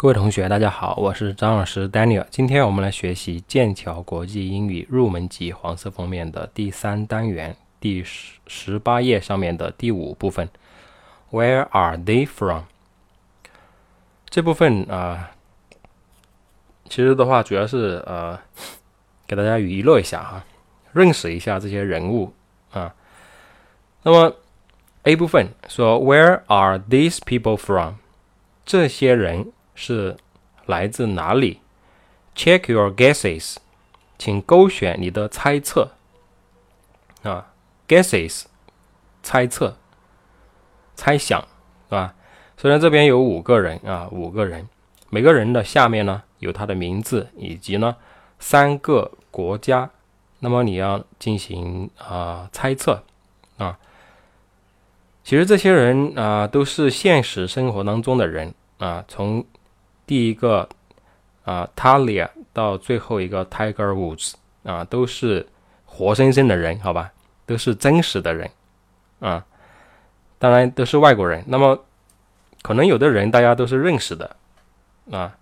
各位同学，大家好，我是张老师 Daniel。今天我们来学习剑桥国际英语入门级黄色封面的第三单元第十十八页上面的第五部分。Where are they from？这部分啊，其实的话主要是呃，给大家娱乐一下哈，认识一下这些人物啊。那么 A 部分说 Where are these people from？这些人。是来自哪里？Check your guesses，请勾选你的猜测啊，guesses，猜测、猜想，是吧？虽然这边有五个人啊，五个人，每个人的下面呢有他的名字以及呢三个国家，那么你要进行啊猜测啊。其实这些人啊都是现实生活当中的人啊，从第一个啊，Talia 到最后一个 Tiger Woods 啊，都是活生生的人，好吧，都是真实的人啊，当然都是外国人。那么可能有的人大家都是认识的啊，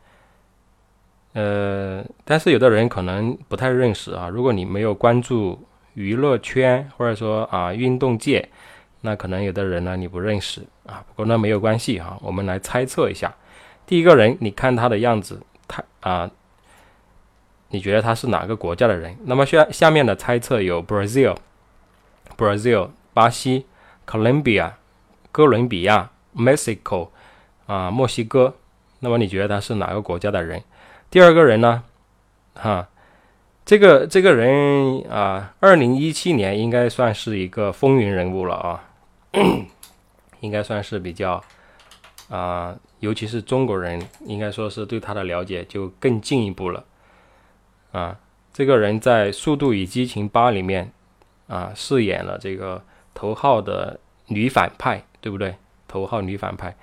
呃，但是有的人可能不太认识啊。如果你没有关注娱乐圈或者说啊运动界，那可能有的人呢你不认识啊。不过那没有关系哈，我们来猜测一下。第一个人，你看他的样子，他啊，你觉得他是哪个国家的人？那么下下面的猜测有 Brazil，Brazil，巴西，Colombia，哥伦比亚，Mexico，啊，墨西哥。那么你觉得他是哪个国家的人？第二个人呢？哈，这个这个人啊，二零一七年应该算是一个风云人物了啊，应该算是比较啊。尤其是中国人，应该说是对他的了解就更进一步了。啊，这个人在《速度与激情八》里面啊饰演了这个头号的女反派，对不对？头号女反派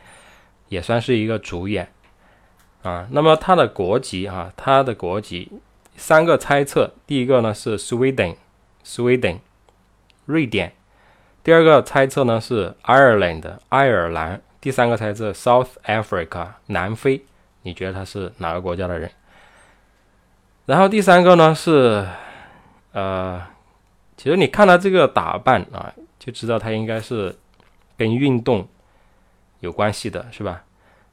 也算是一个主演啊。那么他的国籍啊，他的国籍三个猜测：第一个呢是 Sweden，Sweden，瑞典；第二个猜测呢是 Ireland，爱尔兰。第三个猜测，South Africa，南非，你觉得他是哪个国家的人？然后第三个呢是，呃，其实你看他这个打扮啊，就知道他应该是跟运动有关系的，是吧？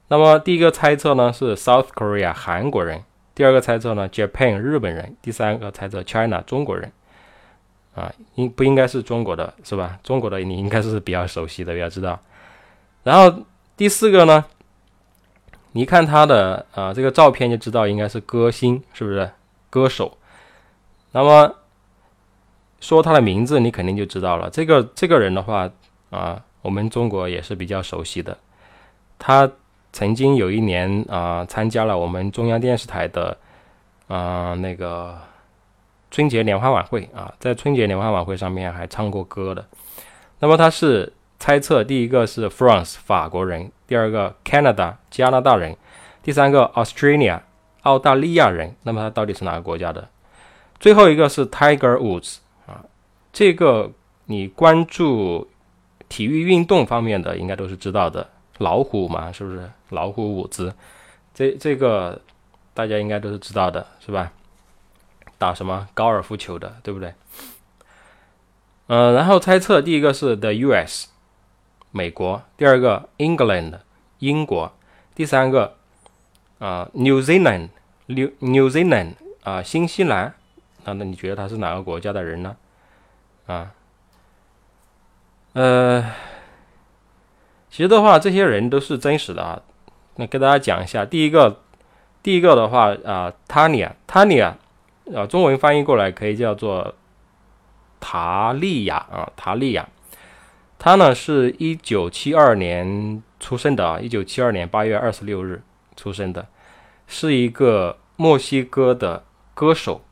那么第一个猜测呢是 South Korea，韩国人；第二个猜测呢 Japan，日本人；第三个猜测 China，中国人。啊，应不应该是中国的，是吧？中国的你应该是比较熟悉的，要知道。然后第四个呢，你看他的啊这个照片就知道应该是歌星，是不是歌手？那么说他的名字，你肯定就知道了。这个这个人的话啊，我们中国也是比较熟悉的。他曾经有一年啊参加了我们中央电视台的啊那个春节联欢晚会啊，在春节联欢晚会上面还唱过歌的。那么他是。猜测第一个是 France 法国人，第二个 Canada 加拿大人，第三个 Australia 澳大利亚人。那么他到底是哪个国家的？最后一个是 Tiger Woods 啊，这个你关注体育运动方面的应该都是知道的，老虎嘛，是不是？老虎伍兹，这这个大家应该都是知道的，是吧？打什么高尔夫球的，对不对？嗯，然后猜测第一个是 The U.S. 美国，第二个 England，英国，第三个啊 New Zealand，New New Zealand 啊新西兰，那那你觉得他是哪个国家的人呢？啊，呃，其实的话，这些人都是真实的啊。那跟大家讲一下，第一个，第一个的话啊，Tania，Tania 啊，中文翻译过来可以叫做塔利亚啊，塔利亚。他呢是一九七二年出生的啊，一九七二年八月二十六日出生的，是一个墨西哥的歌手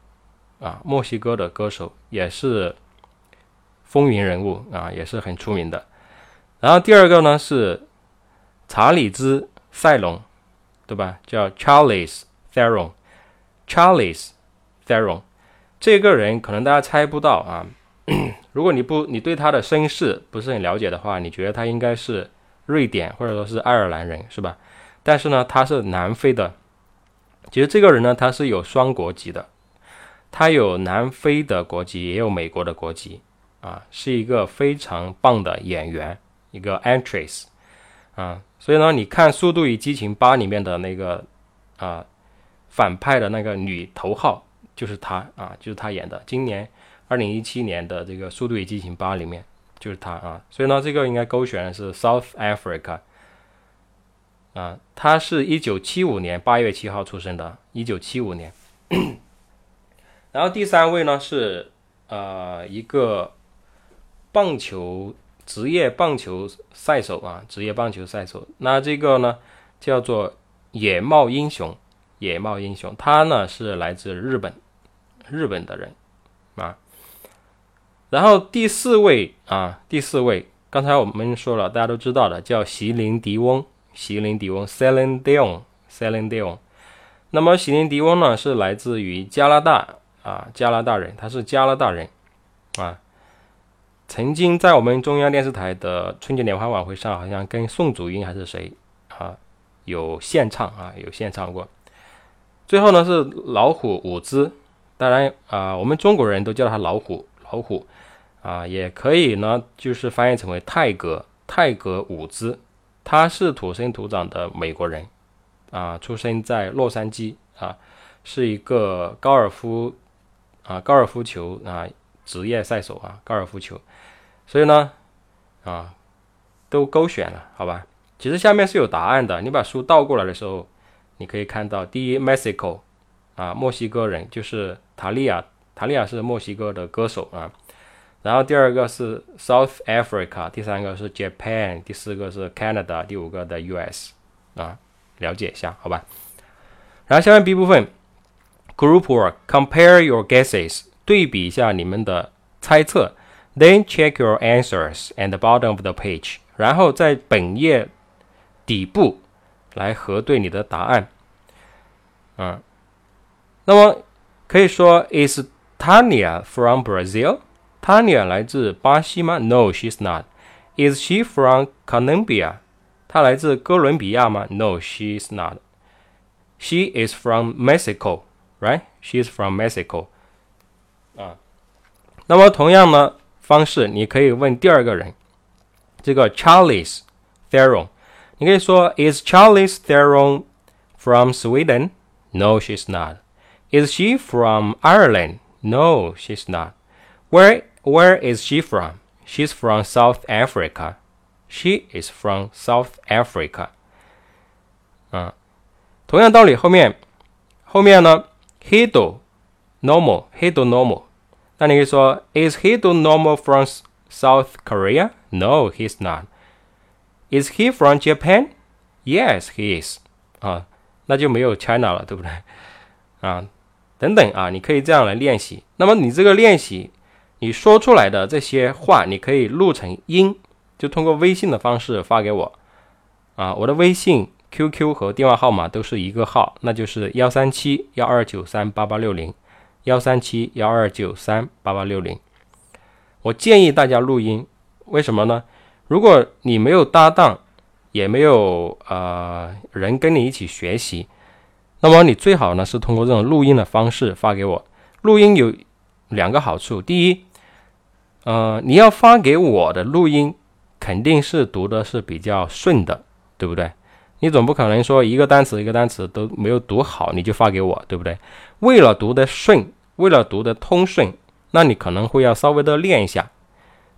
啊，墨西哥的歌手也是风云人物啊，也是很出名的。然后第二个呢是查理兹·塞隆，对吧？叫 Charles Theron，Charles Theron，这个人可能大家猜不到啊。如果你不你对他的身世不是很了解的话，你觉得他应该是瑞典或者说是爱尔兰人，是吧？但是呢，他是南非的。其实这个人呢，他是有双国籍的，他有南非的国籍，也有美国的国籍啊，是一个非常棒的演员，一个 actress 啊。所以呢，你看《速度与激情八》里面的那个啊反派的那个女头号就是她啊，就是她演的。今年二零一七年的这个《速度与激情八》里面就是他啊。所以呢，这个应该勾选的是 South Africa 啊，她是一九七五年八月七号出生的，一九七五年。然后第三位呢是呃一个棒球。职业棒球赛手啊，职业棒球赛手，那这个呢叫做野茂英雄，野茂英雄，他呢是来自日本，日本的人啊。然后第四位啊，第四位，刚才我们说了，大家都知道的，叫席琳迪翁，席琳迪翁 （Celine Dion），Celine Dion。那么席琳迪翁呢是来自于加拿大啊，加拿大人，他是加拿大人啊。曾经在我们中央电视台的春节联欢晚会上，好像跟宋祖英还是谁啊有献唱啊，有献唱过。最后呢是老虎伍兹，当然啊，我们中国人都叫他老虎，老虎啊，也可以呢，就是翻译成为泰格，泰格伍兹。他是土生土长的美国人啊，出生在洛杉矶啊，是一个高尔夫啊高尔夫球啊职业赛手啊，高尔夫球。所以呢，啊，都勾选了，好吧？其实下面是有答案的。你把书倒过来的时候，你可以看到，第一，Mexico，啊，墨西哥人就是塔利亚，塔利亚是墨西哥的歌手啊。然后第二个是 South Africa，第三个是 Japan，第四个是 Canada，第五个的 US，啊，了解一下，好吧？然后下面 B 部分，Group Work，Compare your guesses，对比一下你们的猜测。Then check your answers at the bottom of the page，然后在本页底部来核对你的答案。嗯，那么可以说，Is Tanya from Brazil？Tanya 来自巴西吗？No, she's not. Is she from Colombia？她来自哥伦比亚吗？No, she's not. She is from Mexico, right? She is from Mexico. 啊，那么同样呢？方式，你可以问第二个人，这个 Charles Theron，你可以说 Is Charles Theron from Sweden? No, she's not. Is she from Ireland? No, she's not. Where Where is she from? She's from South Africa. She is from South Africa. 啊，同样道理，后面后面呢，Hido normal, Hido normal。那你可以说，Is he do normal from South Korea? No, he's not. Is he from Japan? Yes, he is. 啊，那就没有 China 了，对不对？啊， 等等啊，你可以这样来练习。那么你这个练习，你说出来的这些话，你可以录成音，就通过微信的方式发给我。啊，我的微信、QQ 和电话号码都是一个号，那就是幺三七幺二九三八八六零。幺三七幺二九三八八六零，我建议大家录音，为什么呢？如果你没有搭档，也没有呃人跟你一起学习，那么你最好呢是通过这种录音的方式发给我。录音有两个好处，第一，呃，你要发给我的录音肯定是读的是比较顺的，对不对？你总不可能说一个单词一个单词都没有读好你就发给我，对不对？为了读得顺。为了读得通顺，那你可能会要稍微的练一下，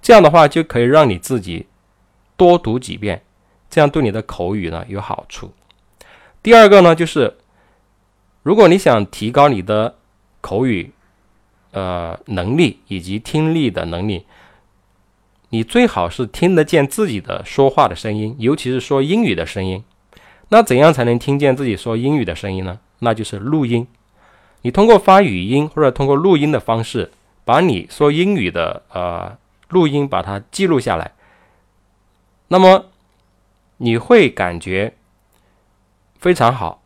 这样的话就可以让你自己多读几遍，这样对你的口语呢有好处。第二个呢，就是如果你想提高你的口语呃能力以及听力的能力，你最好是听得见自己的说话的声音，尤其是说英语的声音。那怎样才能听见自己说英语的声音呢？那就是录音。你通过发语音或者通过录音的方式，把你说英语的呃录音把它记录下来，那么你会感觉非常好，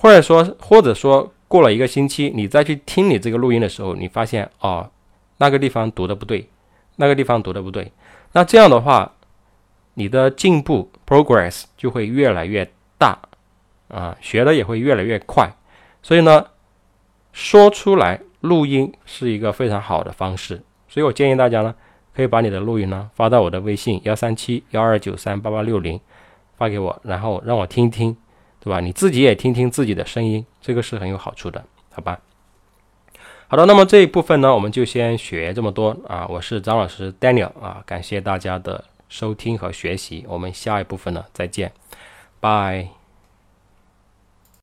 或者说或者说过了一个星期，你再去听你这个录音的时候，你发现哦那个地方读的不对，那个地方读的不对，那这样的话，你的进步 progress 就会越来越大啊，学的也会越来越快。所以呢，说出来录音是一个非常好的方式。所以我建议大家呢，可以把你的录音呢发到我的微信幺三七幺二九三八八六零发给我，然后让我听一听，对吧？你自己也听听自己的声音，这个是很有好处的，好吧？好的，那么这一部分呢，我们就先学这么多啊。我是张老师 Daniel 啊，感谢大家的收听和学习，我们下一部分呢再见，拜。